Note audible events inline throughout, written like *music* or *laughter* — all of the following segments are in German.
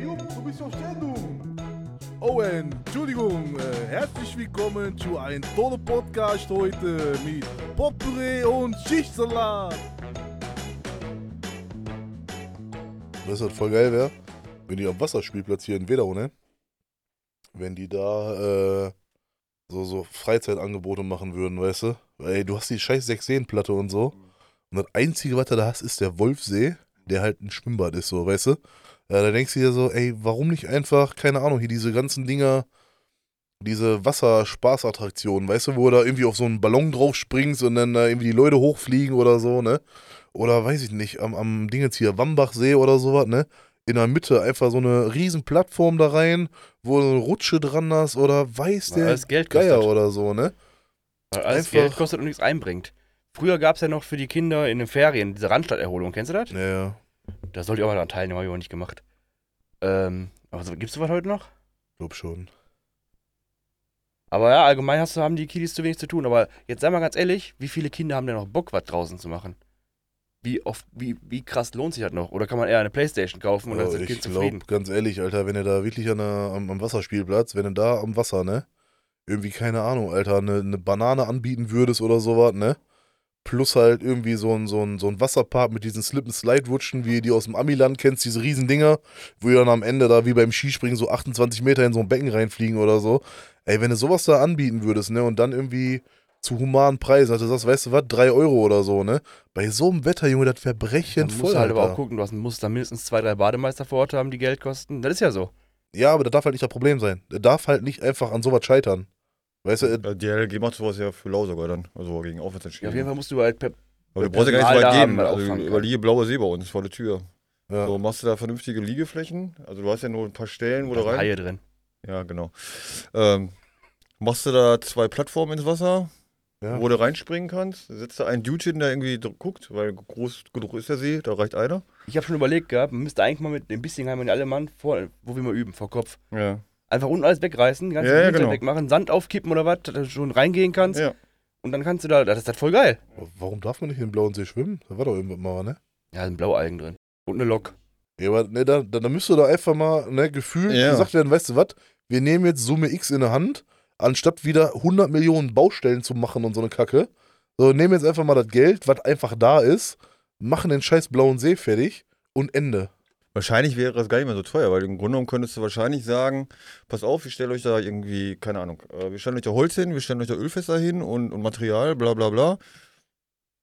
Jupp, du bist auf Sendung. Oh, Entschuldigung. Äh, herzlich willkommen zu einem tollen Podcast heute mit Potpourri und Schichtsalat. Weißt du, was voll geil wäre? Wenn die am Wasserspielplatz hier in Wedau, ne? Wenn die da äh, so, so Freizeitangebote machen würden, weißt du? Ey, du hast die scheiß Sechseenplatte und so. Und das Einzige, was du da hast, ist der Wolfsee, der halt ein Schwimmbad ist, so, weißt du? Ja, da denkst du dir so, ey, warum nicht einfach, keine Ahnung, hier diese ganzen Dinger, diese Wasserspaßattraktionen, weißt du, wo du da irgendwie auf so einen Ballon drauf springst und dann da irgendwie die Leute hochfliegen oder so, ne? Oder weiß ich nicht, am, am Ding jetzt hier, Wambachsee oder sowas, ne? In der Mitte einfach so eine riesen Plattform da rein, wo du eine Rutsche dran hast oder weiß der alles Geld Geier kostet. oder so, ne? Weil alles Einfach- Geld kostet und nichts einbringt. Früher gab es ja noch für die Kinder in den Ferien diese Randstadterholung. Kennst du das? Ja, ja. Da sollte ich auch mal daran teilnehmen, habe ich aber nicht gemacht. Ähm, aber so, gibt's sowas heute noch? Glaub schon. Aber ja, allgemein hast du, haben die Kiddies zu wenig zu tun. Aber jetzt sei mal ganz ehrlich, wie viele Kinder haben denn noch Bock, was draußen zu machen? Wie oft, wie, wie krass lohnt sich das noch? Oder kann man eher eine Playstation kaufen und dann Oh, sind ich Kind glaube, zufrieden? ganz ehrlich, Alter, wenn ihr da wirklich an der, am, am Wasserspielplatz, wenn du da am Wasser, ne, irgendwie, keine Ahnung, Alter, eine, eine Banane anbieten würdest oder sowas, ne, plus halt irgendwie so ein, so ein, so ein Wasserpark mit diesen Slip-and-Slide-Rutschen, wie die aus dem Amiland kennst, diese riesen Dinger, wo ihr dann am Ende da wie beim Skispringen so 28 Meter in so ein Becken reinfliegen oder so. Ey, wenn du sowas da anbieten würdest, ne, und dann irgendwie zu humanen Preisen, also du sagst, weißt du was, 3 Euro oder so, ne, bei so einem Wetter, Junge, das Verbrechen voll, musst du halt aber Alter. auch gucken, du hast, musst da mindestens zwei, drei Bademeister vor Ort haben, die Geld kosten. Das ist ja so. Ja, aber das darf halt nicht das Problem sein. Der darf halt nicht einfach an sowas scheitern. Weißt du, äh, Ja, Die LG macht sowas ja für lau sogar dann. Also gegen Aufwärts Ja, auf jeden Fall musst du halt per, Aber du brauchst ja gar nicht so weit gehen. Also auffangen über kann. die blaue See bei uns vor der Tür. ja. So, machst du da vernünftige Liegeflächen? Also du hast ja nur ein paar Stellen, wo da du rein. Haie drin. Ja, genau. Ähm, machst du da zwei Plattformen ins Wasser, ja. wo du reinspringen kannst? Setzt da einen Dude hin, der irgendwie guckt, weil groß genug ist der See, da reicht einer. Ich habe schon überlegt gehabt, man müsste eigentlich mal mit dem Bissingheim und alle Mann vor, wo wir mal üben, vor Kopf. Ja. Einfach unten alles wegreißen, die ganze Ja, ja, genau. wegmachen, Sand aufkippen oder was, dass du schon reingehen kannst. Ja. Und dann kannst du da, das ist das voll geil. Warum darf man nicht in den blauen See schwimmen? Da war doch irgendwas mal, ne? Ja, da sind Blaualgen drin. Und eine Lok. Ja, aber ne, da, da, da müsste da einfach mal, ne, gefühlt Ja. gesagt werden, weißt du was, wir nehmen jetzt Summe X in der Hand, anstatt wieder 100 Millionen Baustellen zu machen und so eine Kacke. So, nehmen jetzt einfach mal das Geld, was einfach da ist, machen den scheiß blauen See fertig und Ende. Wahrscheinlich wäre das gar nicht mehr so teuer, weil im Grunde genommen könntest du wahrscheinlich sagen, pass auf, wir stellen euch da irgendwie, keine Ahnung, äh, wir stellen euch da Holz hin, wir stellen euch da Ölfässer hin und, und Material, bla bla bla.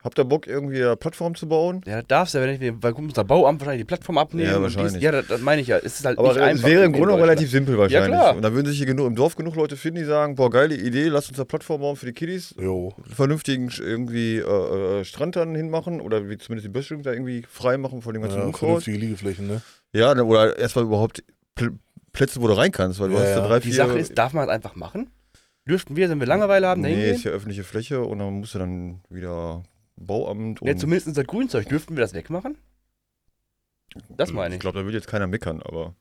Habt ihr Bock, irgendwie eine Plattform zu bauen? Ja, das darfst du ja, wenn ich, weil muss der Bauamt wahrscheinlich die Plattform abnehmen. Ja, und dies- wahrscheinlich. Ja, das, das meine ich ja. Es ist halt Aber nicht es einfach. wäre im Grunde Deutschland. relativ simpel wahrscheinlich. klar. Und da würden sich hier genug, im Dorf genug Leute finden, die sagen, boah, geile Idee, lass uns da Plattform bauen für die Kiddies, Jo. einen vernünftigen irgendwie äh, äh, Strand dann hinmachen oder wie zumindest die Böschung da irgendwie frei machen von dem ganzen Ja, Unkraut. vernünftige Liegeflächen, ne? Ja, dann- oder erstmal überhaupt Pl Plätze, wo du rein kannst, weil du Ja, hast da ja. drei, Die vier... Sache ist, darf man das einfach machen? Dürften wir, wenn wir Langeweile haben, da Nee, hingehen? ist ja öffentliche Fläche und dann musst du dann wieder Bauamt und. Ja, zumindest das Grünzeug. Dürften wir das wegmachen? Das meine Ich ich. glaube, da würde jetzt keiner meckern, aber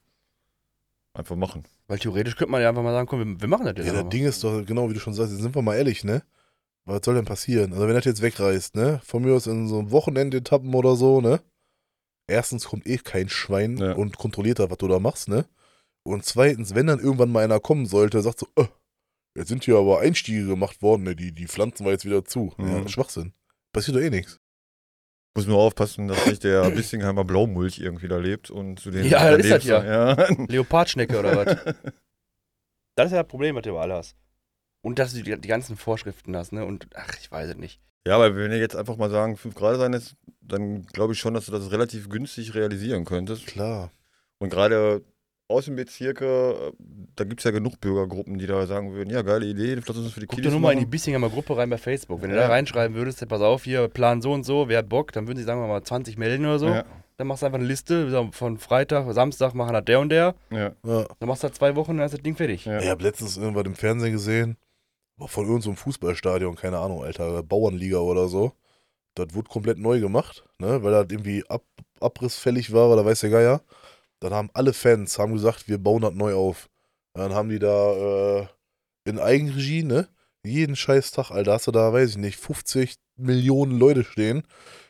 einfach machen. Weil theoretisch könnte man ja einfach mal sagen, komm, wir, wir machen das jetzt Ja, das. Ding ist doch, genau wie du schon sagst, jetzt sind wir mal ehrlich, ne? Was soll denn passieren? Also wenn das jetzt wegreißt, ne? Von mir aus in so einem Wochenendetappen oder so, ne? Erstens kommt eh kein Schwein Ja. und kontrolliert das, was du da machst, ne? Und zweitens, wenn dann irgendwann mal einer kommen sollte, sagt so, äh, jetzt sind hier aber Einstiege gemacht worden, ne? Die, die pflanzen wir jetzt wieder zu. Ja, Mhm. Schwachsinn. Passiert doch eh nichts. Muss nur aufpassen, dass nicht der *laughs* Bissingheimer Blaumulch irgendwie da lebt und zu den. Ja, das ist das ja. *laughs* Leopardschnecke oder was? *laughs* Das ist ja das Problem, was du überall hast. Und dass du die, die ganzen Vorschriften hast, ne? Und ach, ich weiß es nicht. ja, aber wenn ihr jetzt einfach mal sagen, 5 Grad sein ist, dann glaube ich schon, dass du das relativ günstig realisieren könntest. Klar. Und gerade Außenbezirke, äh, da gibt es ja genug Bürgergruppen, die da sagen würden, ja, geile Idee, lass uns das für die Guck Kiddies dir nur mal in die machen. Bissinghamer Gruppe rein bei Facebook. Wenn du Ja. da reinschreiben würdest, pass auf, hier, Plan so und so, wer hat Bock, dann würden sie sagen wir mal 20 melden oder so. Ja, Dann machst du einfach eine Liste, so von Freitag, Samstag machen das der und der. ja, Ja. Dann machst du das zwei Wochen, dann ist das Ding fertig. ja. Ich habe letztens irgendwas im Fernsehen gesehen, war von irgendeinem Fußballstadion, keine Ahnung, Alter, Bauernliga oder so. Das wurde komplett neu gemacht, ne, weil das irgendwie ab, abrissfällig war oder weiß der Geier. Dann haben alle Fans haben gesagt, wir bauen das neu auf. Dann haben die da äh, in Eigenregie, ne, jeden scheiß Tag, Alter, hast du da, weiß ich nicht, 50 Millionen Leute stehen,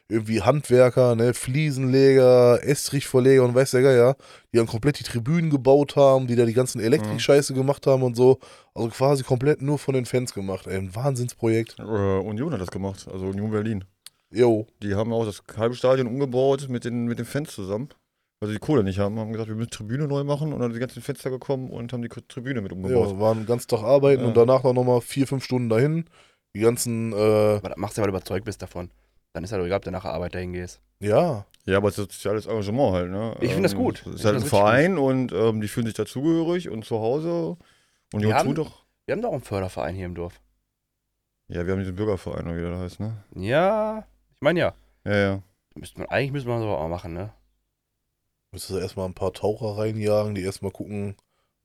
irgendwie Handwerker, ne, Fliesenleger, Estrichverleger und weiß der Geier, die dann komplett die Tribünen gebaut haben, die da die ganzen Elektrik-Scheiße gemacht haben und so. Also quasi komplett nur von den Fans gemacht. Ey, ein Wahnsinnsprojekt. Äh, Union hat das gemacht, also Union Berlin. Jo. Die haben auch das halbe Stadion umgebaut mit den, mit den Fans zusammen. Weil sie die Kohle nicht haben, haben gesagt, wir müssen Tribüne neu machen und dann sind die ganzen Fenster gekommen und haben die Tribüne mit umgebaut. Ja, waren den ganzen Tag arbeiten Ja. und danach noch mal vier, fünf Stunden dahin. Die ganzen, äh, Aber das machst du ja, weil du überzeugt bist davon. Dann ist ja doch egal, ob du nach der Arbeit dahin gehst. ja, Ja, aber es ist soziales Engagement halt, ne? Ich find das gut. Es Ich ist halt ein das Verein und ähm, die fühlen sich dazugehörig und zu Hause. Und die Wir haben- doch. Wir haben doch einen Förderverein hier im Dorf. Ja, wir haben diesen Bürgerverein, oder wie der heißt, ne? Ja, ich meine ja. Ja, ja. Müsste man, eigentlich müsste man sowas auch machen, ne? Müsstest du erstmal ein paar Taucher reinjagen, die erstmal gucken,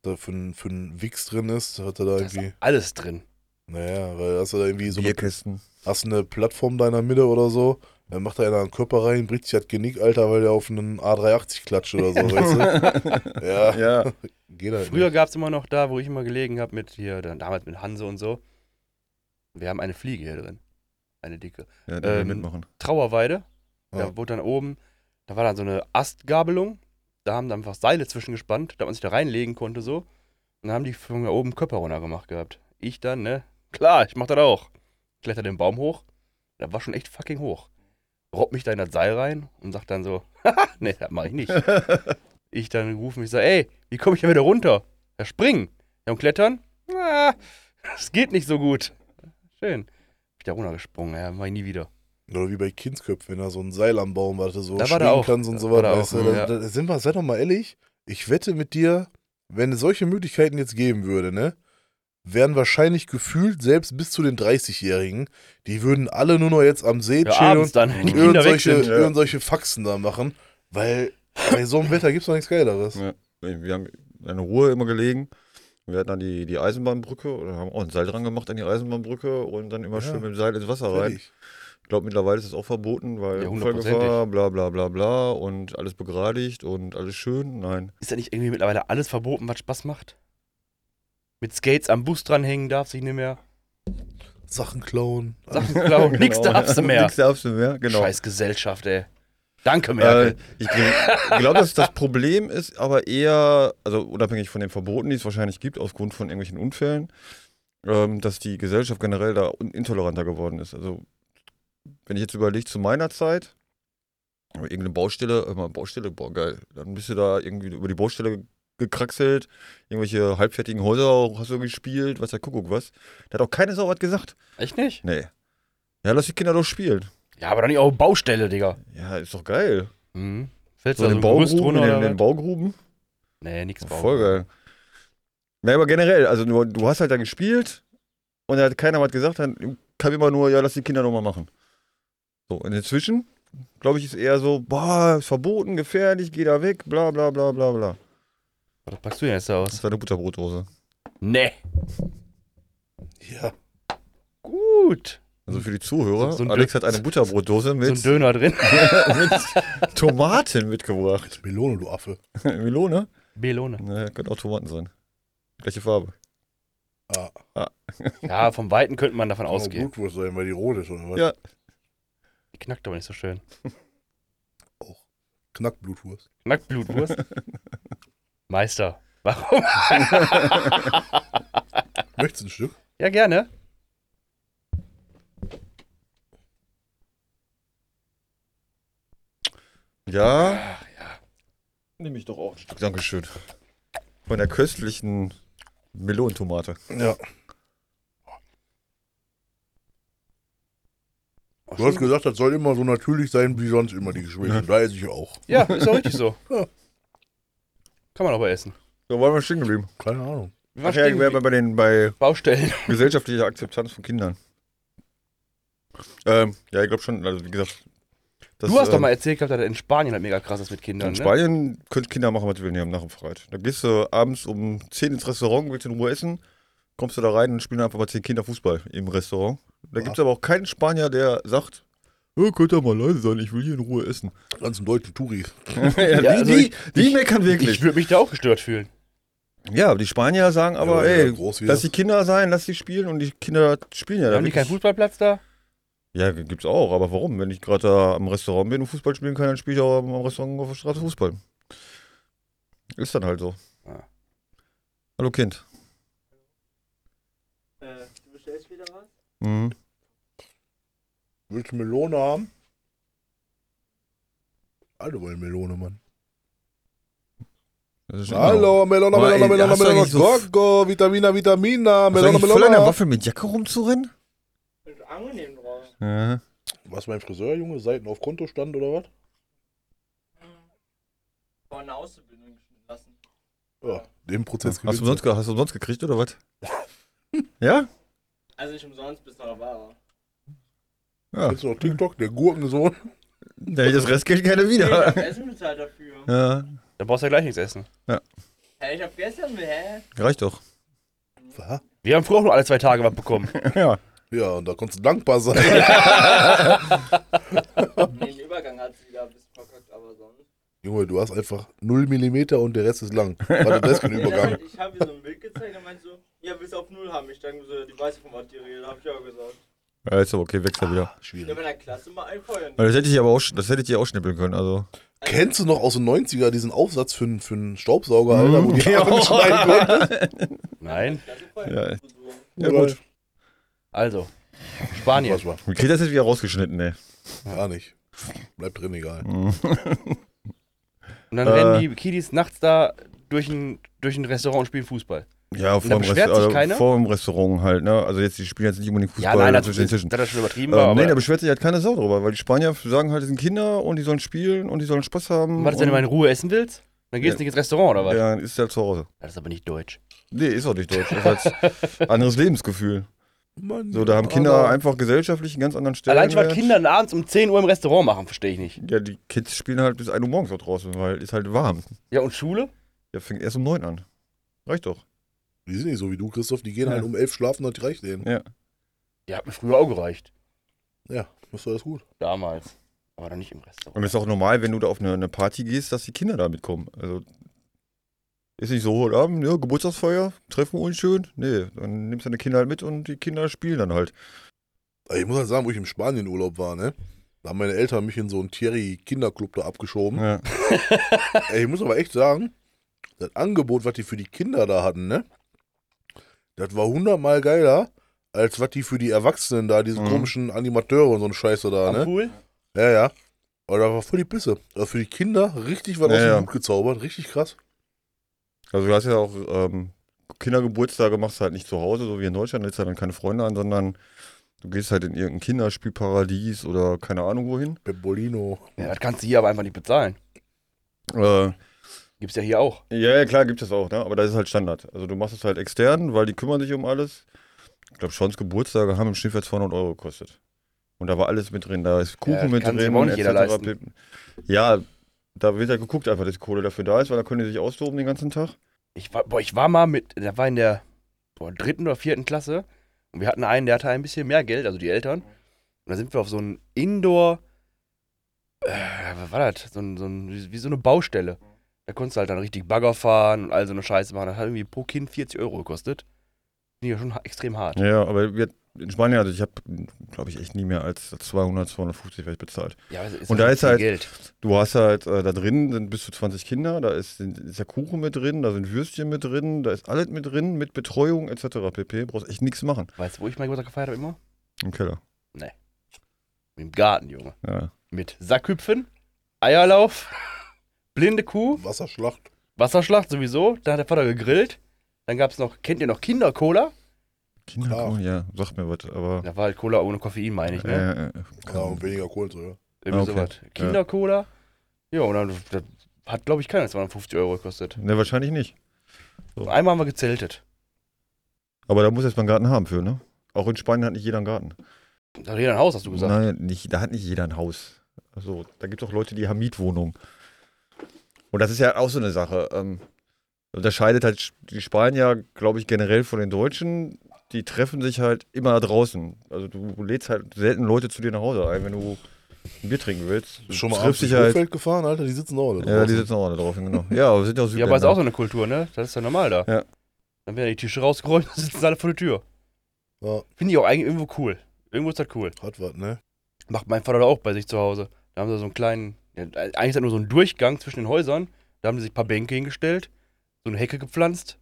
was da für ein, für ein Wix drin ist. Hat er da Da ist irgendwie, alles drin. naja, weil hast du da irgendwie so eine, Bierkästen. hast eine Plattform da in der Mitte oder so, dann macht da einer einen Körper rein, bricht sich das Genick, Alter, weil der auf einen A380 klatscht oder so, weißt du? *laughs* Ja, Ja. *laughs* geht halt Früher gab es immer noch da, wo ich immer gelegen habe, mit hier, dann damals mit Hanse und so. Wir haben eine Fliege hier drin. Eine dicke. Ja, will Ähm, mitmachen. Trauerweide. Ja. Da wurde dann oben, da war dann so eine Astgabelung. Da haben dann einfach Seile zwischengespannt, damit man sich da reinlegen konnte so. Und dann haben die von mir oben Körper runter gemacht gehabt. Ich dann, ne? Klar, ich mach das auch. Kletter den Baum hoch. Der war schon echt fucking hoch. Robb mich da in das Seil rein und sag dann so, *laughs* haha, nee, das mach ich nicht. *laughs* ich dann rufe mich so, ey, wie komme ich da wieder runter? Ja, springen. Ja, und klettern? Ah, das geht nicht so gut. Schön. Ich da runtergesprungen, ja, mach ich nie wieder. Oder wie bei Kindsköpfen, wenn da so ein Seil am Baum war, so Da war schwingen kannst und so der weißt auch, du? ja. Da, sind wir, sei doch mal ehrlich, ich wette mit dir, wenn es solche Möglichkeiten jetzt geben würde, ne, wären wahrscheinlich gefühlt, selbst bis zu den 30-Jährigen, die würden alle nur noch jetzt am See Ja, chillen und dann, irgendwelche, sind. irgendwelche Faxen da machen, weil bei so einem Wetter gibt es doch nichts Geileres. Ja. Wir haben in Ruhe immer gelegen. Wir hatten dann die, die Eisenbahnbrücke oder haben auch ein Seil dran gemacht an die Eisenbahnbrücke und dann immer Ja. schön mit dem Seil ins Wasser rein. Fertig. Ich glaube, mittlerweile ist es auch verboten, weil Ja, Unfallgefahr, bla bla bla bla und alles begradigt und alles schön. Nein. Ist da nicht irgendwie mittlerweile alles verboten, was Spaß macht? Mit Skates am Bus dranhängen darf sich nicht mehr. Sachen klauen. Sachen klauen, *laughs* nix Genau. darfst du mehr. Nix darfst du mehr, genau. Scheiß Gesellschaft, ey. Danke, Äh, Merkel. ich glaube, dass das Problem ist aber eher, also unabhängig von den Verboten, die es wahrscheinlich gibt, aufgrund von irgendwelchen Unfällen, ähm, dass die Gesellschaft generell da intoleranter geworden ist. Also, wenn ich jetzt überlege, zu meiner Zeit, irgendeine Baustelle, immer Baustelle, boah, geil. Dann bist du da irgendwie über die Baustelle gekraxelt, irgendwelche halbfertigen Häuser hast du gespielt, was der Kuckuck was. Da hat auch keine Sau was gesagt. Echt nicht? Nee. Ja, lass die Kinder doch spielen. Ja, aber doch nicht auf Baustelle, Digga. Ja, ist doch geil. Mhm. Fällst So du in den Baugruben, in den, in den? Baugruben. Nee, nix Bau. Voll geil. Na, aber generell, also du, du hast halt da gespielt und da hat keiner was gesagt, dann kam immer nur, ja, lass die Kinder nochmal machen. So, und inzwischen, glaube ich, ist eher so, boah, ist verboten, gefährlich, geh da weg, bla bla bla bla bla. Was packst du denn jetzt da Das aus? ist eine Butterbrotdose. Nee. Ja. Gut. Also für die Zuhörer, So- so Alex hat eine Butterbotdose So mit, ein Döner drin. *laughs* mit Tomaten mitgebracht. Melone, du Affe. *laughs* Melone? Melone. Naja, könnte auch Tomaten sein. Gleiche Farbe. Ah, Ja, vom Weiten könnte man davon ausgehen. Blutwurst sein, weil die rot ist oder was? Ja. Knackt aber nicht so schön. *laughs* Knackblutwurst. Knacktblutwurst. *laughs* Meister. Warum? *laughs* Möchtest du ein Stück? Ja, gerne. Ja. Nehme ich doch auch ein Stück. Dankeschön. Von der köstlichen Melonentomate. Ja. Du hast gesagt, das soll immer so natürlich sein, wie sonst immer die Gespräche. Da esse ich auch. Ja, ist auch richtig so. *laughs* Ja. Kann man aber essen. So waren wir stehen geblieben. Keine Ahnung. Wir waren Ach ja, stehen wären wir bei den bei Baustellen. *laughs* gesellschaftlicher Akzeptanz von Kindern. Ähm, ja, ich glaube schon, also wie gesagt. das, Du hast doch ähm, mal erzählt gehabt, dass das in Spanien halt mega krass ist mit Kindern, In ne? Spanien können Kinder machen, was sie wollen, die haben nach dem Freit. Da gehst du abends um 10 ins Restaurant, willst in Ruhe essen, kommst du da rein und spielen einfach mal 10 Kinder Fußball im Restaurant. Da Ja. gibt es aber auch keinen Spanier, der sagt, oh, könnt ihr mal leise sein, ich will hier in Ruhe essen. Ganzen deutschen Touris. *laughs* ja, die, also die, ich- die meckern wirklich. Ich würde mich da auch gestört fühlen. ja, aber die Spanier sagen aber, Ja, ey, lass die Kinder sein, lass sie spielen und die Kinder spielen ja da haben die keinen. Fußballplatz da? Ja, gibt's auch, aber warum? Wenn ich gerade da am Restaurant bin und Fußball spielen kann, dann spiele ich auch am Restaurant auf der Straße Fußball. Ist dann halt so. Ja. Hallo Kind. Äh, du bestellst wieder was? Mhm. Willst du Melone haben? Alle wollen Melone, Mann. Das Hallo, du Melone, eigentlich so- Coco, Vitamina, Vitamina, Hast du Melone, eigentlich voll an der. Waffel mit Jacke rumzurennen? Ist angenehm drauf. Ja. Was beim Friseur, Junge? Seiten auf Kontostand oder was? Vor einer Auszubildung geschnitten lassen. Ja, den Prozess Hast du, hast du umsonst gekriegt oder was? *laughs* ja? Also nicht umsonst, bis noch war. Ja. Kennst du noch TikTok, der Gurkensohn? Da hätte ich das Restgeld gerne Nee, ich wieder. hab Essen bezahlt dafür. Ja, Da brauchst du ja gleich nichts essen. Hä, ich hab gestern, hä? reicht doch. Was? Wir haben früher auch nur alle zwei Tage was bekommen. *laughs* Ja. Ja, und da konntest du dankbar sein. *laughs* Nee, den Übergang hat sie wieder ein bisschen verkackt, aber sonst. Junge, du hast einfach 0 mm und der Rest ist lang. Warte, das *laughs* ist kein Übergang. Ich habe so ein Bild gezeigt ja, bis auf Null haben. Ich denke so, die weiß von was die redet, hab ich auch gesagt. Ja, ist aber okay, wechsel wieder. Ja, Schwierig. bei der Klasse mal einfeuern. Das hätte ich aber auch, das hätte ich dir auch schnippeln können, also. Kennst du noch aus den 90er diesen Aufsatz für, einen- für einen Staubsauger, Alter, wo die *laughs* Ja. Haare nicht schneiden konnten? Nein. Klasse feuern. Ja. Ja, gut. Also, Spanien. War? Wie kriegt das jetzt wieder rausgeschnitten, ey? Gar nicht. Bleibt drin, egal. Mhm. Und dann Äh. rennen die Kiddies nachts da durch ein, durch ein Restaurant und spielen Fußball. Ja, vor dem, Rest, also vor dem Restaurant halt, ne? Also jetzt, die spielen jetzt nicht unbedingt Fußball ja, nein, das, zwischen den ist, Tischen. das ist schon übertrieben. Ähm, nee, da beschwert sich halt keine Sau drüber, weil die Spanier sagen halt, das sind Kinder und die sollen spielen und die sollen Spaß haben. was, wenn du mal in Ruhe essen willst? Dann gehst du Ja. nicht ins Restaurant oder was? Ja, dann ist der zu Hause. Das ist aber nicht deutsch. Nee, ist auch nicht deutsch. Das ist halt *laughs* anderes Lebensgefühl. Mann, So, da haben Kinder einfach gesellschaftlich einen ganz anderen Allein schon, was Stellenwert. Kinder abends um 10 Uhr im Restaurant machen, verstehe ich nicht. Ja, die Kids spielen halt bis 1 Uhr morgens auch draußen, weil ist halt warm. Ja, und Schule? Ja, fängt erst um 9 an. Reicht doch. Die sind nicht so wie du, Christoph. Die gehen Ja. halt um 11 schlafen und reicht denen. Ja. Ja, hat mir früher auch gereicht. Ja, ist alles gut. Damals. Aber dann nicht im Restaurant. Und es ist auch normal, wenn du da auf eine, eine Party gehst, dass die Kinder da mitkommen. Also ist nicht so, heute Abend, ja, Geburtstagsfeier, treffen wir uns schön. Nee, dann nimmst du deine Kinder halt mit und die Kinder spielen dann halt. Ich muss halt sagen, wo ich im Spanien-Urlaub war, ne? Da haben meine Eltern mich in so einen Thierry-Kinderclub da abgeschoben. Ja. *laughs* Ey, ich muss aber echt sagen, das Angebot, was die für die Kinder da hatten, ne? Das war hundertmal geiler, als was die für die Erwachsenen da, diese Mhm. komischen Animateure und so eine Scheiße da, Am ne? Pool? Ja, ja. Aber da war voll die Pisse. Also für die Kinder richtig was Ja, aus dem ja. Hut gezaubert. Richtig krass. Also du hast ja auch ähm, Kindergeburtstage machst du halt nicht zu Hause, so wie in Deutschland, lädst halt dann keine Freunde an, sondern du gehst halt in irgendein Kinderspielparadies oder keine Ahnung wohin. Pepolino. Ja, das kannst du hier aber einfach nicht bezahlen. Äh, Gibt's ja hier auch. ja, ja, klar, gibt es auch, ne? aber das ist halt Standard. Also du machst es halt extern, weil die kümmern sich um alles. Ich glaube, Schons Geburtstage haben im Schnitt 200 Euro gekostet. Und da war alles mit drin. Da ist Kuchen Ja, mit drin. auch nicht jeder leisten. Ja, da wird ja geguckt einfach, dass die Kohle dafür da ist, weil da können die sich austoben den ganzen Tag. Ich war, boah, ich war mal mit, der war in der boah, dritten oder vierten Klasse und wir hatten einen, der hatte ein bisschen mehr Geld, also die Eltern. Und da sind wir auf so ein Indoor, äh, was war das? So ein, so ein, wie, wie so eine Baustelle. Da konntest du halt dann richtig Bagger fahren und all so eine Scheiße machen. Das hat irgendwie pro Kind 40 Euro gekostet. Ja schon extrem hart. Ja, aber wir, in Spanien, also ich habe, glaube ich, echt nie mehr als 200, 250 vielleicht bezahlt. Ja, aber es Und da halt ist viel halt- Geld. Du hast halt, äh, da drin sind bis zu 20 Kinder, da ist, ist ja Kuchen mit drin, da sind Würstchen mit drin, da ist alles mit drin, mit Betreuung etc. pp. Brauchst echt nichts machen Weißt du, wo ich mein Geburtstag gefeiert habe immer? im Keller. Im Garten, Junge. Ja. Mit Sackhüpfen, Eierlauf, blinde Kuh, Wasserschlacht. Wasserschlacht sowieso. Da hat der Vater gegrillt. Dann gab es noch, kennt ihr noch Kindercola? Kinderkuchen, ja, sag mir was, aber. Da war halt Cola ohne Koffein, meine ich, ne? Äh, äh, Ja, und weniger Kohlensäure. Irgendwie okay. sowas. Kindercola. Ja, und dann das hat, glaube ich, keiner 250 Euro gekostet. ne, wahrscheinlich nicht. Und einmal haben wir gezeltet. Aber da muss jetzt mal einen Garten haben für, ne? Auch in Spanien hat nicht jeder einen Garten. Da hat jeder ein Haus, hast du gesagt. Nein, nicht, da hat nicht jeder ein Haus. Also, da gibt es auch Leute, die haben Mietwohnungen. Und das ist ja auch so eine Sache. Ähm, unterscheidet halt die Spanier, glaube ich, generell von den Deutschen. Die treffen sich halt immer draußen. Also du lädst halt selten Leute zu dir nach Hause ein, wenn du ein Bier trinken willst. Schon mal triffst abends dich ins halt. Gefahren, Alter, die sitzen auch alle Ja, die draußen. sitzen auch alle drauf, genau. Ja, aber sind ja auch Ja, aber ist auch so eine Kultur, ne? Das ist ja normal da. Ja. Dann werden die Tische rausgerollt und *laughs* sitzen alle vor der Tür. Ja. Finde ich auch eigentlich irgendwo cool. Irgendwo ist das cool. Hat was, ne? Macht mein Vater auch bei sich zu Hause. Da haben sie so einen kleinen, ja, eigentlich ist das nur so ein Durchgang zwischen den Häusern. Da haben sie sich ein paar Bänke hingestellt, so eine Hecke gepflanzt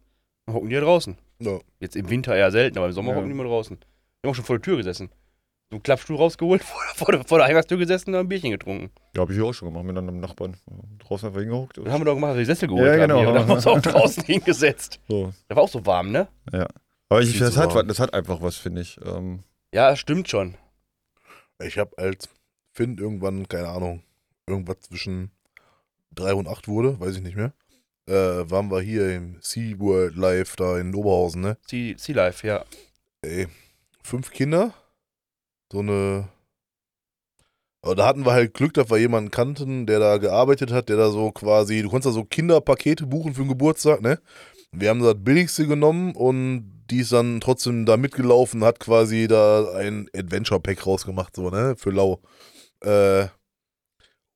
und hocken die da draußen. Ja. Jetzt im Winter eher selten, aber im Sommer Ja. hocken die mal draußen. Wir haben auch schon vor der Tür gesessen. So einen Klappstuhl rausgeholt, *laughs* vor der, vor der, vor der Eingangstür gesessen und ein Bierchen getrunken. Ja, habe ich hier auch schon gemacht mit einem Nachbarn. Draußen einfach hingehokt. Dann haben wir doch gemacht, dass wir die Sessel geholt Ja, haben. genau. hier. Und dann haben wir uns auch *laughs* draußen hingesetzt. So. Da war auch so warm, ne? Aber ich, das, hat, warm. das hat einfach was, finde ich. Ähm, Ja, stimmt schon. Ich habe als Finn irgendwann, keine Ahnung, irgendwas zwischen 3 und 8 wurde, weiß ich nicht mehr. Äh, waren wir hier im SeaWorld Live da in Oberhausen, ne? Sea, sea Life, ja. Ey, fünf Kinder, so eine. Aber da hatten wir halt Glück, dass wir jemanden kannten, der da gearbeitet hat, der da so quasi, du konntest da so Kinderpakete buchen für den Geburtstag, ne? Wir haben das billigste genommen und die ist dann trotzdem da mitgelaufen, hat quasi da ein Adventure Pack rausgemacht, so, ne? Für lau. Äh,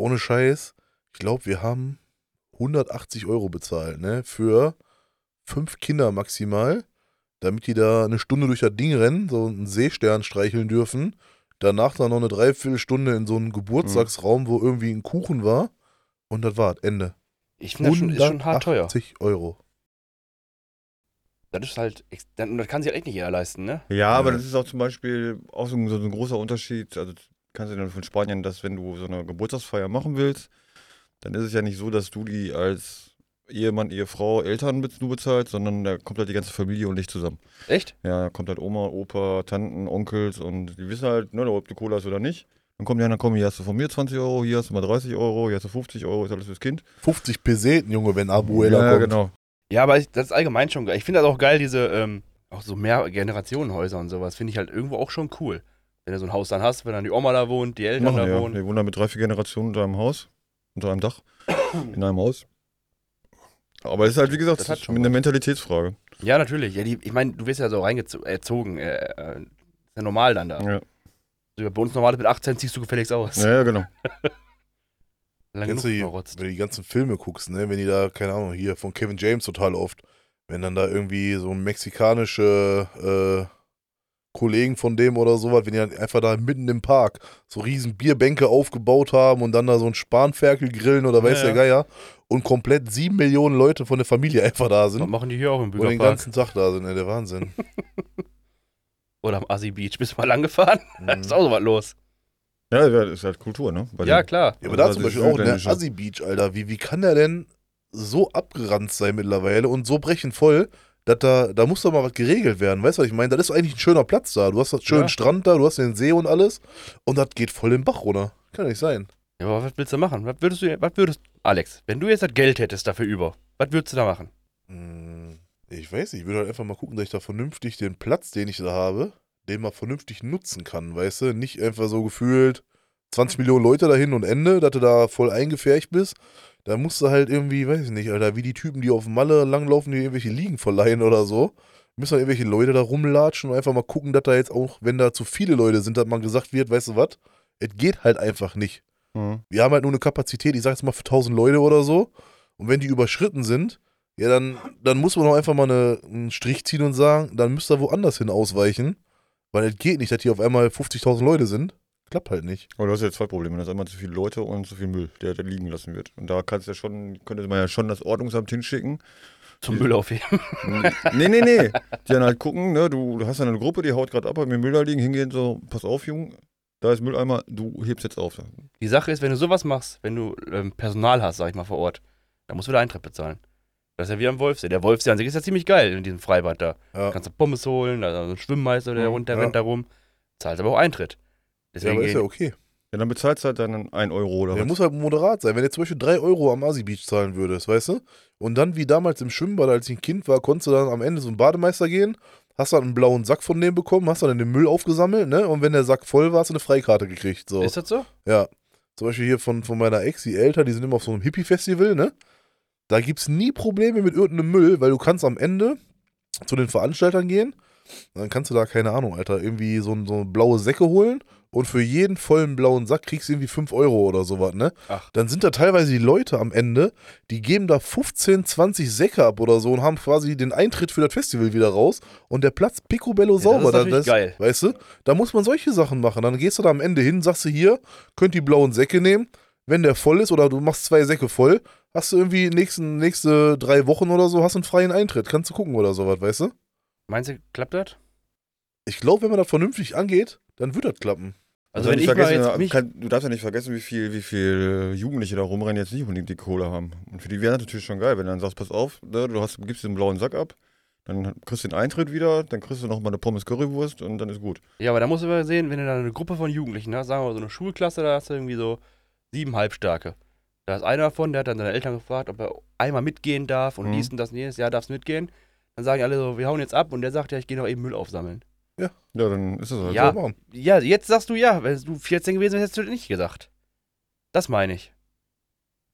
ohne Scheiß, ich glaube, wir haben 180 Euro bezahlt, ne? Für fünf Kinder maximal damit die da eine Stunde durch das Ding rennen, so einen Seestern streicheln dürfen. Danach dann noch eine Dreiviertelstunde in so einem Geburtstagsraum, wo irgendwie ein Kuchen war. Und das war's, Ende. Ich finde das schon, ist schon hart teuer. 180 Euro. Das ist halt, das kann sich halt echt nicht jeder leisten, ne? ja, aber Ja. das ist auch zum Beispiel auch so ein, so ein großer Unterschied. Also kannst du dann von Spanien, dass wenn du so eine Geburtstagsfeier machen willst, dann ist es ja nicht so, dass du die als Ehemann, Ehefrau, Eltern nur bezahlst, sondern da kommt halt die ganze Familie und dich zusammen. Echt? Ja, da kommt halt Oma, Opa, Tanten, Onkels und die wissen halt, ne, ob du Cola hast oder nicht. Dann kommen die anderen, komm, hier hast du von mir 20 Euro, hier hast du mal 30 Euro, hier hast du 50 Euro, ist alles fürs Kind. 50 Peseten, Junge, wenn Abuela ja, kommt. genau. Ja, aber ich, das ist allgemein schon geil. Ich finde das auch geil, diese, ähm, auch so mehr Generationenhäuser und sowas, finde ich halt irgendwo auch schon cool. Wenn du so ein Haus dann hast, wenn dann die Oma da wohnt, die Eltern Machen, da ja. wohnen. Wir wohnen da mit drei, vier Generationen unter einem Haus, unter einem Dach, *coughs* in einem Haus. Aber es ist halt, wie gesagt, Das das hat ist schon eine was. Mentalitätsfrage. Ja, natürlich. Ja, die, ich meine, du wirst ja so reingezogen. Äh, äh, ist ja normal dann da. Ja, So, bei uns normal ist mit 18 ziehst du gefälligst aus. ja, ja genau. *laughs* Lange genug du die, verrotzt. wenn du die ganzen Filme guckst, ne, wenn die da, keine Ahnung, hier von Kevin James total oft, wenn dann da irgendwie so mexikanische äh, Kollegen von dem oder sowas, wenn die dann einfach da mitten im Park so riesen Bierbänke aufgebaut haben und dann da so ein Spanferkel grillen oder weiß Ja, der ja. Geier und komplett sieben Millionen Leute von der Familie *laughs* einfach da Was sind machen die hier auch im und den ganzen Tag da sind, ne, der Wahnsinn. *laughs* Oder am Assi Beach. Bist du mal lang gefahren? *laughs* Da Mhm. ist auch so was los. Ja, das ist halt Kultur, ne? Bei Ja, klar. Ja, aber da Also zum das Beispiel auch, ne, Südländische. Assi Beach, Alter, wie, wie kann der denn so abgeranzt sein mittlerweile und so brechend voll, da, da muss doch mal was geregelt werden, weißt du, was ich meine? Das ist eigentlich ein schöner Platz da, du hast das schönen Ja. Strand da, du hast den See und alles und das geht voll den Bach runter. Kann nicht sein. Ja, aber was willst du machen? Was würdest du, was würdest, Alex, wenn du jetzt das Geld hättest dafür über, was würdest du da machen? Hm, Ich weiß nicht, ich würde halt einfach mal gucken, dass ich da vernünftig den Platz, den ich da habe, den mal vernünftig nutzen kann, weißt du? Nicht einfach so gefühlt 20 Millionen Leute dahin und Ende, dass du da voll eingefärcht bist. Da musst du halt irgendwie, weiß ich nicht, Alter, wie die Typen, die auf dem Malle langlaufen, die irgendwelche Liegen verleihen oder so. Müssen dann irgendwelche Leute da rumlatschen und einfach mal gucken, dass da jetzt auch, wenn da zu viele Leute sind, dass mal gesagt wird, weißt du was, es geht halt einfach nicht. Mhm. Wir haben halt nur eine Kapazität, ich sag jetzt mal für 1000 Leute oder so. Und wenn die überschritten sind, ja, dann, dann muss man auch einfach mal eine, einen Strich ziehen und sagen, dann müsst ihr woanders hin ausweichen. Weil es geht nicht, dass hier auf einmal 50.000 Leute sind. Klappt halt nicht. Aber du hast ja zwei Probleme. Das ist einmal zu viele Leute und zu viel Müll, der da liegen lassen wird. Und da kannst du ja schon, könnte man ja schon das Ordnungsamt hinschicken. Zum Müll aufheben. nee, nee, nee. Die dann halt gucken, ne, du, du hast dann eine Gruppe, die haut gerade ab, hat mir Müll da liegen, hingehen, so, pass auf, Junge, da ist Mülleimer, du hebst jetzt auf. Die Sache ist, wenn du sowas machst, wenn du ähm, Personal hast, sag ich mal, vor Ort, dann musst du wieder Eintritt bezahlen. Das ist ja wie am Wolfsee. Der Wolfsee an sich ist ja ziemlich geil in diesem Freibad da. Ja. Kannst du Pommes holen, da ist ein Schwimmmeister, der Mhm, runter ja. rennt da rum. Zahlst aber auch Eintritt. Ja, Deswegen aber ist ja okay. Ja, dann bezahlst du halt dann 1 Euro oder Der was. muss halt moderat sein. Wenn du zum Beispiel 3 Euro am Asi Beach zahlen würdest, weißt du? Und dann wie damals im Schwimmbad, als ich ein Kind war, konntest du dann am Ende so einen Bademeister gehen, hast dann einen blauen Sack von dem bekommen, hast dann den Müll aufgesammelt, ne? Und wenn der Sack voll war, hast du eine Freikarte gekriegt. So. Ist das so? Ja. Zum Beispiel hier von, von meiner Ex, die Eltern, die sind immer auf so einem Hippie-Festival, ne? Da gibt's nie Probleme mit irgendeinem Müll, weil du kannst am Ende zu den Veranstaltern gehen, Dann kannst du da, keine Ahnung, Alter, irgendwie so, ein- so blaue Säcke holen und für jeden vollen blauen Sack kriegst du irgendwie 5 Euro oder sowas, ne? Ach. Dann sind da teilweise die Leute am Ende, die geben da 15, 20 Säcke ab oder so und haben quasi den Eintritt für das Festival wieder raus und der Platz picobello das sauber. ist natürlich geil. Weißt du? Da muss man solche Sachen machen. Dann gehst du da am Ende hin, sagst du hier, könnt die blauen Säcke nehmen. Wenn der voll ist oder du machst zwei Säcke voll, hast du irgendwie nächsten, nächste drei Wochen oder so, hast einen freien Eintritt. Kannst du gucken oder sowas, weißt du? Meinst du, klappt das? Ich glaube, wenn man das vernünftig angeht, dann wird das klappen. Also, wenn nicht ich mal jetzt mich, kann, du darfst ja nicht vergessen, wie viel, wie viel Jugendliche da rumrennen, jetzt nicht unbedingt die Kohle haben. Und für die wäre das natürlich schon geil, wenn du dann sagst, pass auf, ne, du hast, gibst den blauen Sack ab, dann kriegst du den Eintritt wieder, dann kriegst du noch mal eine Pommes Currywurst und dann ist gut. Ja, aber da musst du mal sehen, wenn du da eine Gruppe von Jugendlichen hast, sagen wir mal so eine Schulklasse, da hast du irgendwie so sieben Halbstarke. Da ist einer davon, der hat dann seine Eltern gefragt, ob er einmal mitgehen darf und Mhm. dies und das und jenes, ja, darfst mitgehen. Dann sagen die alle so, wir hauen jetzt ab und der sagt, ja, ich gehe noch eben Müll aufsammeln. Ja, dann ist das halt Ja. so. Ja, jetzt sagst du ja, wenn du 14 gewesen wärst, hättest du das nicht gesagt. Das meine ich.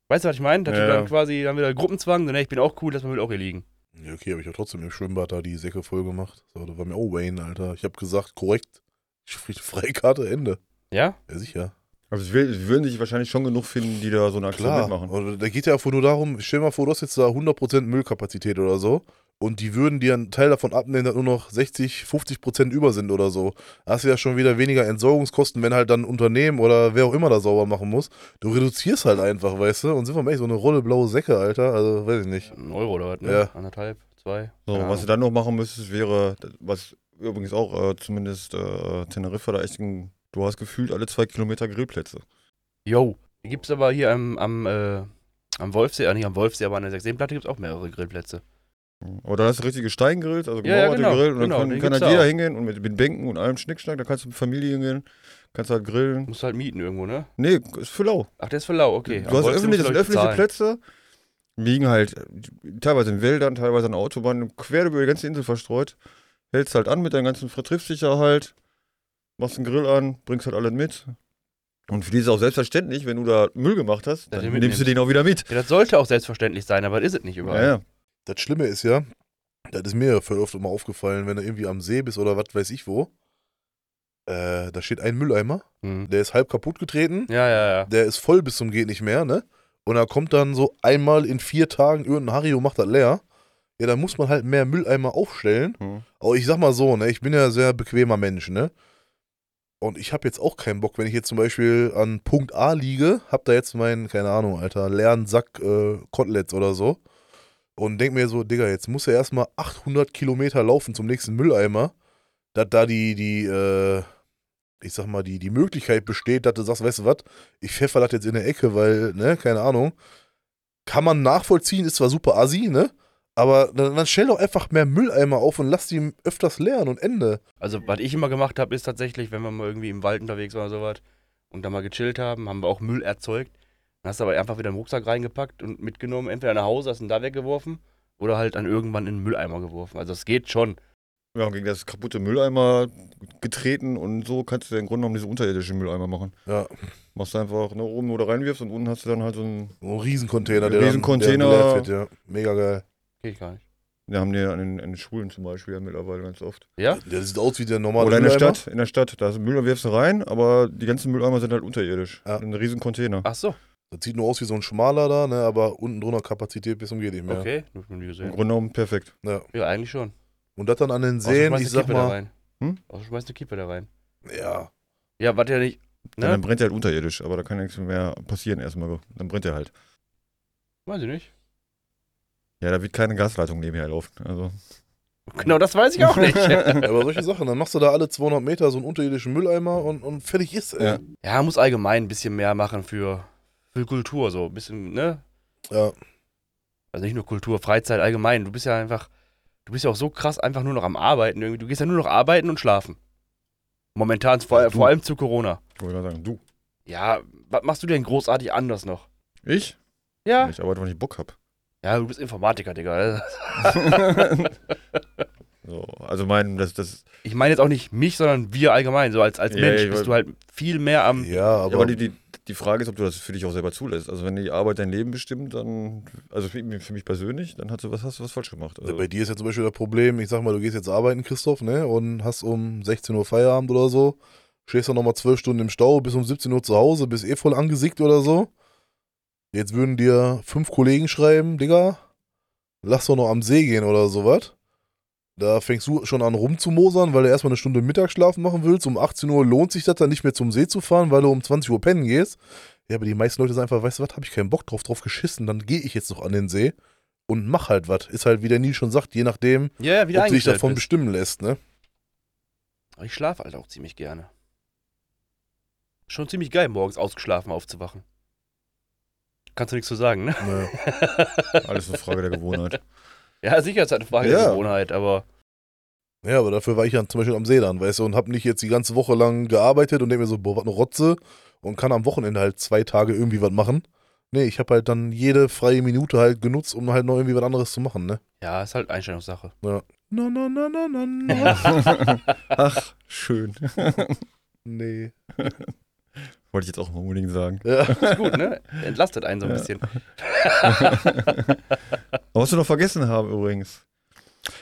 Weißt du, was ich meine? Dass Ja, du dann ja. quasi dann wieder Gruppenzwang, dann, ey, ich bin auch cool, lass mal Müll auch hier liegen. Ja, okay, aber ich habe trotzdem im Schwimmbad da die Säcke voll gemacht. So, da war mir, oh Wayne, Alter. Ich habe gesagt, korrekt. Freikarte, Ende. Ja? Ja, sicher. Also es würden sich wahrscheinlich schon genug finden, die da so eine Aktion Klar. mitmachen. Und da geht ja einfach nur darum, stell dir mal vor, du hast jetzt da 100% Müllkapazität oder so. Und die würden dir einen Teil davon abnehmen, dass nur noch 60, 50% über sind oder so. Da hast du ja schon wieder weniger Entsorgungskosten, wenn halt dann ein Unternehmen oder wer auch immer da sauber machen muss. Du reduzierst halt einfach, weißt du? Und sind wir mal echt so eine Rolle blaue Säcke, Alter. Also, weiß ich nicht. Ein Euro oder was, ne? Ja. Anderthalb, zwei. So, was Ahnung. du dann noch machen müsstest, wäre, was übrigens auch äh, zumindest äh, Teneriffa da echt ein, du hast gefühlt alle zwei Kilometer Grillplätze. Yo. Die gibt's aber hier am, am, äh, am Wolfsee, äh, nicht am Wolfsee, aber an der Sechseenplatte gibt's auch mehrere Grillplätze. Oder hast du richtige Steingrills, also Ja, ja, gemauerte genau, Grill, und dann genau, kann, den kann halt jeder auch. hingehen und mit, mit Bänken und allem Schnickschnack, da kannst du mit Familie hingehen, kannst halt grillen. Musst halt mieten irgendwo, ne? Nee, ist für lau. Ach, der ist für lau, okay. du Am hast öffentlich, das sind öffentliche bezahlen. Plätze, liegen halt teilweise in Wäldern, teilweise an Autobahnen, quer über die ganze Insel verstreut. Hältst halt an mit deinen ganzen, halt, machst einen Grill an, bringst halt alles mit. Und für die ist es auch selbstverständlich, wenn du da Müll gemacht hast, dann nimmst du den auch wieder mit. Ja, das sollte auch selbstverständlich sein, aber das ist es nicht überall. Ja, ja. Das Schlimme ist ja, das ist mir voll oft immer aufgefallen, wenn du irgendwie am See bist oder was weiß ich wo. Äh, da steht ein Mülleimer, Mhm. der ist halb kaputt getreten. Ja, ja, ja. der ist voll bis zum geht nicht mehr, ne? Und da kommt dann so einmal in vier Tagen irgendein und macht das leer. Ja, dann muss man halt mehr Mülleimer aufstellen. Hm. Aber ich sag mal so, ne, ich bin ja ein sehr bequemer Mensch, ne? Und ich habe jetzt auch keinen Bock, wenn ich jetzt zum Beispiel an Punkt A liege, hab da jetzt meinen, keine Ahnung, Alter, leeren Sack äh, Koteletts oder so. Und denk mir so, Digga, jetzt muss er erstmal 800 Kilometer laufen zum nächsten Mülleimer, dass da die, die, äh, ich sag mal, die, die Möglichkeit besteht, dass du sagst, weißt du was, ich pfeffer das jetzt in der Ecke, weil, ne, keine Ahnung. Kann man nachvollziehen, ist zwar super assi, ne? Aber dann, dann stell doch einfach mehr Mülleimer auf und lass die öfters leeren und Ende. Also, was ich immer gemacht habe, ist tatsächlich, wenn wir mal irgendwie im Wald unterwegs waren oder sowas und da mal gechillt haben, haben wir auch Müll erzeugt. Dann hast du aber einfach wieder im Rucksack reingepackt und mitgenommen, entweder nach Hause, hast ihn da weggeworfen oder halt dann irgendwann in den Mülleimer geworfen. Also, es geht schon. Ja, gegen das kaputte Mülleimer getreten und so kannst du ja im Grunde genommen diese unterirdischen Mülleimer machen. Ja, Machst du einfach ne, oben, wo du reinwirfst und unten hast du dann halt so ein. so ein Riesencontainer, Ein der dann- Riesencontainer. Der wird, ja. Mega geil. Geht ich gar nicht. Wir haben die an den, an den Schulen zum Beispiel ja mittlerweile ganz oft. Ja? Der sieht aus wie der normale Oder in der Mülleimer. Stadt, in der Stadt, da ist Müll, wirfst du rein, aber die ganzen Mülleimer sind halt unterirdisch. Ja. Ein riesen Container. Ach so, Das sieht nur aus wie so ein schmaler da, ne, aber unten drunter Kapazität bis zum geht nicht mehr. okay. Hab ich noch nie Im gesehen. Grunde genommen perfekt. Ja. Ja, eigentlich schon. Und das dann an den Außer Seen, schmeißt ich eine sag Kippe da mal, rein. Hm? Außer schmeißt eine Kippe da rein. ja, Ja, was ja nicht. Ja, dann Ne? brennt er halt unterirdisch, aber da kann ja nichts mehr passieren erstmal. Dann brennt er halt. Weiß ich nicht. Ja, da wird keine Gasleitung nebenher laufen. Also, Genau, das weiß ich auch *laughs* nicht. aber solche Sachen, dann machst du da alle 200 Meter so einen unterirdischen Mülleimer und, und fertig ist, ey. Ja. ja, muss allgemein ein bisschen mehr machen für, für Kultur, so ein bisschen, ne? Ja. Also nicht nur Kultur, Freizeit allgemein. Du bist ja einfach, du bist ja auch so krass einfach nur noch am Arbeiten irgendwie. Du gehst ja nur noch arbeiten und schlafen. Momentan, vor, vor allem zu Corona. ich wollte gerade sagen, du. Ja, was machst du denn großartig anders noch? Ich? Ja? Ich arbeite, weil ich Bock hab. Ja, du bist Informatiker, Digga. *laughs* so, also mein, das, das, Ich meine jetzt auch nicht mich, sondern wir allgemein, so als, als Ja, Mensch bist du halt viel mehr am. Ja, aber, ja, aber die, die, die Frage ist, ob du das für dich auch selber zulässt. Also wenn die Arbeit dein Leben bestimmt, dann, also für für mich persönlich, dann hast du was, hast du was falsch gemacht. Also, Bei dir ist ja zum Beispiel das Problem, ich sag mal, du gehst jetzt arbeiten, Christoph, ne? Und hast um 16 Uhr Feierabend oder so, stehst dann nochmal 12 Stunden im Stau, bis um 17 Uhr zu Hause, bist eh voll angesickt oder so. Jetzt würden dir fünf Kollegen schreiben, Digga, lass doch noch am See gehen oder sowas. Da fängst du schon an rumzumosern, weil du erstmal eine Stunde Mittagsschlaf machen willst. Um 18 Uhr lohnt sich das dann nicht mehr zum See zu fahren, weil du um 20 Uhr pennen gehst. Ja, aber die meisten Leute sagen einfach, weißt du was, hab ich keinen Bock drauf, drauf geschissen, dann gehe ich jetzt noch an den See und mach halt was. Ist halt, wie der Nil schon sagt, je nachdem, Ja, ja, wieder ob du dich eingestellt davon bist. bestimmen lässt, ne? Aber ich schlafe halt auch ziemlich gerne. Schon ziemlich geil, morgens ausgeschlafen aufzuwachen. Kannst du nichts zu sagen, ne? Ja. *laughs* alles eine Frage der Gewohnheit. Ja, sicher ist halt eine Frage Ja. der Gewohnheit, aber ja, aber dafür war ich dann zum Beispiel am See dann, weißt du, und hab nicht jetzt die ganze Woche lang gearbeitet und denk mir so, boah, was eine Rotze und kann am Wochenende halt zwei Tage irgendwie was machen. Nee, ich habe halt dann jede freie Minute halt genutzt, um halt noch irgendwie was anderes zu machen, ne? ja, ist halt Einstellungssache. Na, na, na, na, na, na. *laughs* Ach, schön. *laughs* nee. *laughs* Wollte ich jetzt auch mal unbedingt sagen. Ja. Ist gut, ne? Entlastet einen so ein Ja. bisschen. *laughs* Was wir noch vergessen haben übrigens.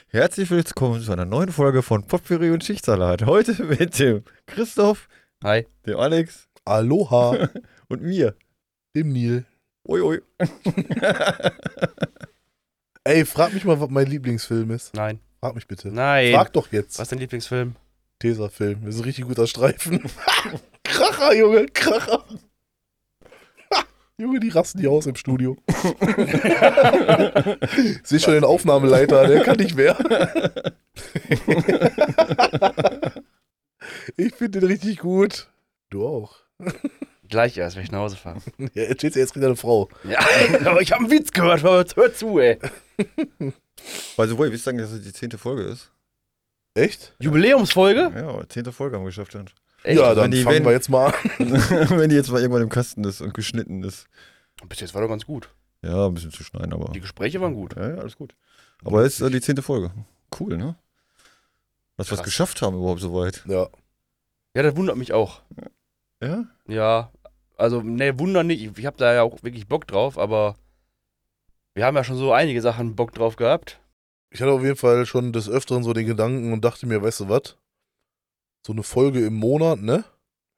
Herzlich willkommen zu einer neuen Folge von Potpourri und Schichtsalat. Heute *laughs* mit dem Christoph, Hi. dem Alex Aloha, *laughs* und mir. dem Nil. Ui, ui. Ey, frag mich mal, was mein Lieblingsfilm ist. Nein. Frag mich bitte. Nein. Frag doch jetzt. Was ist dein Lieblingsfilm? Tesafilm. Das ist ein richtig guter Streifen. Kracher, Junge, Kracher. Junge, die rasten die aus im Studio. *laughs* Sehe schon den Aufnahmeleiter, der kann nicht mehr. ich finde den richtig gut. Du auch. Gleich erst, wenn ich nach Hause fahre. *laughs* Ja, erzählst du jetzt wieder eine Frau. Ja, *laughs* aber ich habe einen Witz gehört, hör, hör zu, ey. By the way, wisst ihr eigentlich, dass es die zehnte Folge ist? Echt? Jubiläumsfolge? Ja, zehnte Folge haben wir geschafft. Dann. Echt? ja, wenn dann die- fangen wenn- wir jetzt mal *laughs* an. *laughs* Wenn die jetzt mal irgendwann im Kasten ist und geschnitten ist. Bis jetzt war doch ganz gut. Ja, ein bisschen zu schneiden, aber. Die Gespräche waren gut. Ja, ja, alles gut. Aber jetzt äh, die zehnte Folge. Cool, ne? Dass wir es geschafft haben überhaupt so weit. Ja. Ja, das wundert mich auch. Ja? Ja, also, ne, Wunder nicht. Ich, ich habe da ja auch wirklich Bock drauf, aber wir haben ja schon so einige Sachen Bock drauf gehabt. Ich hatte auf jeden Fall schon des Öfteren so den Gedanken und dachte mir, weißt du was? So eine Folge im Monat, ne?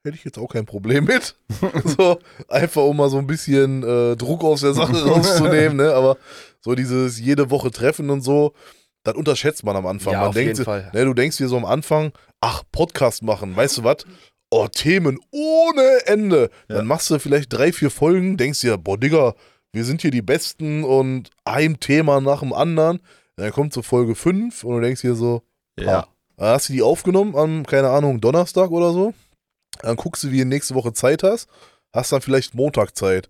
Hätte ich jetzt auch kein Problem mit. *laughs* so, einfach um mal so ein bisschen äh, Druck aus der Sache *laughs* rauszunehmen, ne? Aber so dieses jede Woche Treffen und so, das unterschätzt man am Anfang. ja, man auf denkt, jeden sich- Fall. ne, du denkst dir so am Anfang, ach, Podcast machen, weißt du was? Oh, Themen ohne Ende. Ja. Dann machst du vielleicht drei, vier Folgen, denkst dir, boah, Digga, wir sind hier die Besten und ein Thema nach dem anderen. Dann kommt so Folge 5 und du denkst dir so, Ja. Dann hast du die aufgenommen am, keine Ahnung, Donnerstag oder so. Dann guckst du, wie du nächste Woche Zeit hast. Hast dann vielleicht Montag Zeit.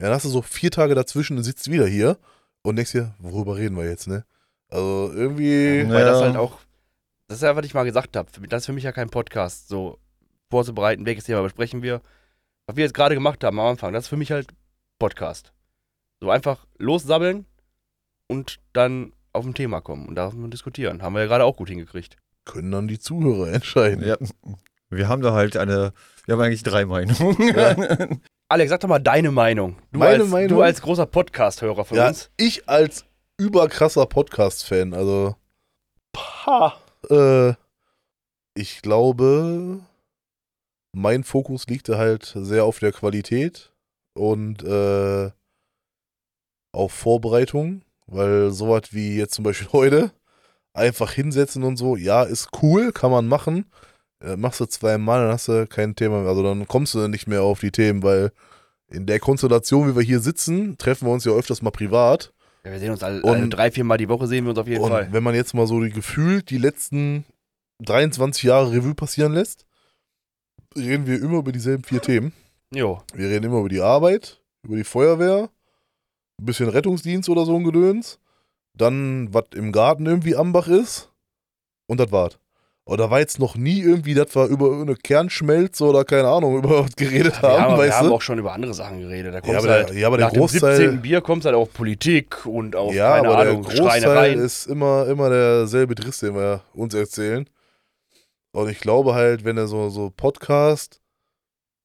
Ja, dann hast du so vier Tage dazwischen und sitzt wieder hier und denkst dir, worüber reden wir jetzt, ne? Also irgendwie. Weil das Ja. halt auch, das ist ja, was ich mal gesagt habe. Das ist für mich ja kein Podcast, so vorzubereiten, welches Thema besprechen wir. Was wir jetzt gerade gemacht haben am Anfang, das ist für mich halt Podcast. So einfach lossabbeln und dann auf ein Thema kommen und darüber diskutieren. Haben wir ja gerade auch gut hingekriegt. Können dann die Zuhörer entscheiden. ja. Wir haben da halt eine, wir haben eigentlich drei Meinungen. *laughs* Alex, sag doch mal deine Meinung. Du, Meine als, Meinung? du als großer Podcast-Hörer von Ja, uns. ich als überkrasser Podcast-Fan, also. Pah, äh, ich glaube, mein Fokus liegt halt sehr auf der Qualität und äh, auf Vorbereitung, weil sowas wie jetzt zum Beispiel *laughs* heute, einfach hinsetzen und so, ja, ist cool, kann man machen. Äh, machst du zweimal, dann hast du kein Thema mehr. Also dann kommst du nicht mehr auf die Themen, weil in der Konstellation, wie wir hier sitzen, treffen wir uns ja öfters mal privat. Ja, wir sehen uns alle, Und- alle drei, vier Mal die Woche, sehen wir uns auf jeden Und Fall. wenn man jetzt mal so die gefühlt die letzten 23 Jahre Revue passieren lässt, reden wir immer über dieselben vier Themen. Jo. Wir reden immer über die Arbeit, über die Feuerwehr, ein bisschen Rettungsdienst oder so ein Gedöns, dann was im Garten irgendwie Ambach ist und das war's. Da war jetzt noch nie irgendwie, dass wir über eine Kernschmelze oder keine Ahnung, über was geredet Wir haben, haben, wir weißt haben du? auch schon über andere Sachen geredet. Da Ja, aber du halt, der, ja, aber der nach dem 17. Großteil, Bier kommst du halt auf Politik und auf, ja, keine aber Ahnung, der Großteil Schreinereien. ist immer, immer derselbe Driss, den wir uns erzählen. Und ich glaube halt, wenn er so, so Podcast,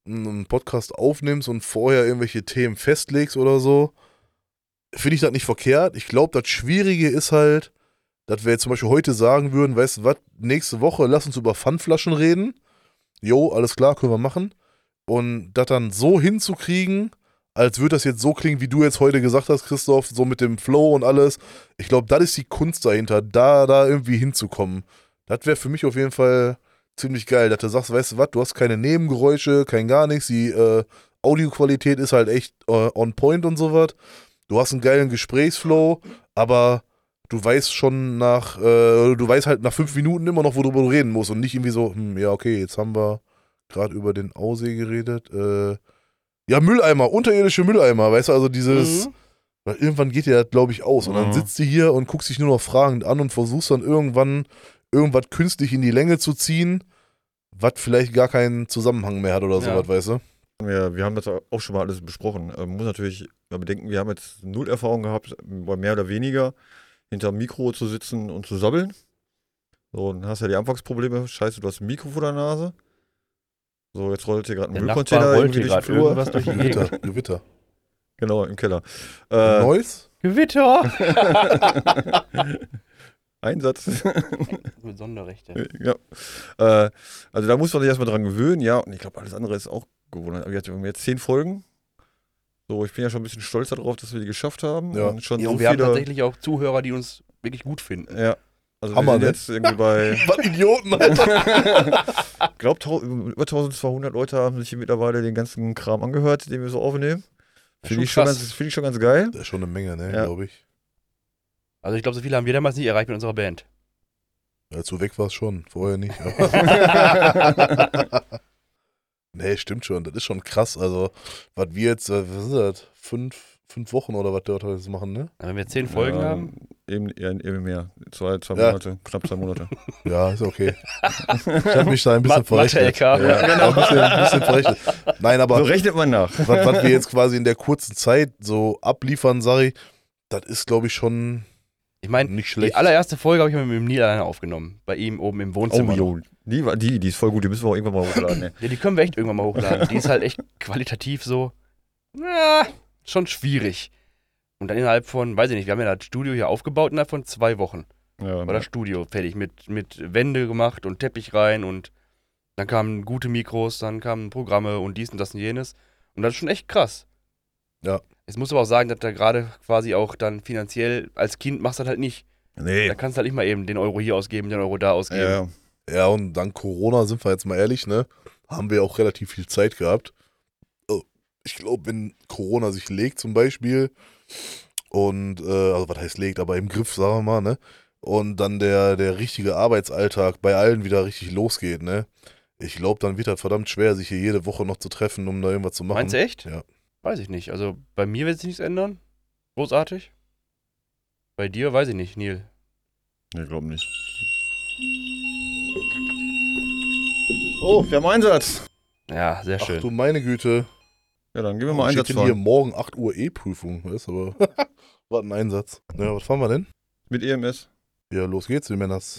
einen Podcast aufnimmst und vorher irgendwelche Themen festlegst oder so, finde ich das nicht verkehrt. Ich glaube, das Schwierige ist halt, dass wir jetzt zum Beispiel heute sagen würden, weißt du was, nächste Woche lass uns über Pfandflaschen reden. Jo, alles klar, können wir machen. Und das dann so hinzukriegen, als würde das jetzt so klingen, wie du jetzt heute gesagt hast, Christoph, so mit dem Flow und alles. Ich glaube, das ist die Kunst dahinter, da, da irgendwie hinzukommen. Das wäre für mich auf jeden Fall ziemlich geil, dass du sagst, weißt du was, du hast keine Nebengeräusche, kein gar nichts, die äh, Audioqualität ist halt echt äh, on point und sowas. Du hast einen geilen Gesprächsflow, aber du weißt schon nach, äh, du weißt halt nach fünf Minuten immer noch, worüber du reden musst und nicht irgendwie so, hm, ja, okay, jetzt haben wir gerade über den Aussee geredet. Äh, ja, Mülleimer, unterirdische Mülleimer, weißt du, also dieses, Mhm. weil irgendwann geht dir das, glaube ich, aus. Und dann Mhm. sitzt du hier und guckst dich nur noch fragend an und versuchst dann irgendwann irgendwas künstlich in die Länge zu ziehen, was vielleicht gar keinen Zusammenhang mehr hat oder Ja. sowas, weißt du? Ja, wir haben das auch schon mal alles besprochen. Ähm, muss natürlich mal bedenken, wir haben jetzt null Erfahrung gehabt, bei mehr oder weniger hinterm Mikro zu sitzen und zu sabbeln. So, dann hast du ja die Anfangsprobleme. Scheiße, du hast ein Mikro vor der Nase. So, jetzt rollt hier gerade ein Müllcontainer irgendwie durch den gerade Flur. durch die. Gewitter, Gewitter. Genau, im Keller. Äh, Neues? Gewitter! *laughs* Einsatz. Mit *laughs* Sonderrechte. ja. Äh, also da muss man sich erstmal dran gewöhnen, ja. Und ich glaube, alles andere ist auch gewohnt. Wir hatten jetzt zehn Folgen. So, ich bin ja schon ein bisschen stolz darauf, dass wir die geschafft haben. Ja. Und schon Ja, so und wir haben viele. tatsächlich auch Zuhörer, die uns wirklich gut finden. Ja. Also Hammer, wir sind ne? jetzt irgendwie *laughs* bei, Was Idioten, Alter. glaub, tau- über 1200 Leute haben sich hier mittlerweile den ganzen Kram angehört, den wir so aufnehmen. Finde ich, schon krass. ganz- find ich schon ganz geil. Das ist schon eine Menge, ne, Ja. glaube ich. Also ich glaube, so viele haben wir damals nicht erreicht mit unserer Band. Als du weg warst schon, vorher nicht. *laughs* *laughs* nee, stimmt schon. Das ist schon krass. Also, was wir jetzt, äh, was ist das? Fünf, fünf Wochen oder was heute jetzt machen, ne? Wenn wir zehn Folgen Ähm, haben, Eben, ja, eben mehr. Zwei, zwei Ja. Monate, knapp zwei Monate. *laughs* Ja, ist okay. Ich habe mich da ein bisschen verrechnet. Ja, Genau. ein, bisschen, ein bisschen verrechnet. Nein, aber so rechnet man nach. was, was wir jetzt quasi in der kurzen Zeit so abliefern, sage ich, das ist, glaube ich, schon ich meine, nicht die allererste Folge habe ich mit dem Neil alleine aufgenommen. Bei ihm oben im Wohnzimmer. noch. jo. Die, war- die, die ist voll gut, die müssen wir auch irgendwann mal hochladen. Ne? *laughs* Ja, die können wir echt irgendwann mal hochladen. Die ist halt echt qualitativ so, ja, schon schwierig. Und dann innerhalb von, weiß ich nicht, wir haben ja das Studio hier aufgebaut innerhalb von zwei Wochen. Ja, War das Studio fertig mit, mit Wände gemacht und Teppich rein und dann kamen gute Mikros, dann kamen Programme und dies und das und jenes. Und das ist schon echt krass. Ja. Jetzt muss aber auch sagen, dass da gerade quasi auch dann finanziell, als Kind machst du das halt nicht. nee. Da kannst du halt nicht mal eben den Euro hier ausgeben, den Euro da ausgeben. Ja, Ja, und dank Corona, sind wir jetzt mal ehrlich, ne, haben wir auch relativ viel Zeit gehabt. Oh, Ich glaube, wenn Corona sich legt zum Beispiel und, äh, also was heißt legt, aber im Griff, sagen wir mal, ne, und dann der, der richtige Arbeitsalltag bei allen wieder richtig losgeht, ne, ich glaube, dann wird das verdammt schwer, sich hier jede Woche noch zu treffen, um da irgendwas zu machen. Meinst du echt? Ja. Weiß ich nicht. Also bei mir wird sich nichts ändern. Großartig. Bei dir weiß ich nicht, Neil. nee, glaub nicht. Oh, wir haben Einsatz. Ja, sehr Ach schön. du meine Güte. Ja, dann gehen wir mal Steht Einsatz hier morgen 8 Uhr E-Prüfung, weißt du, aber *laughs* war ein Einsatz. Ja, was fahren wir denn? Mit EMS. Ja, los geht's, wir Männers.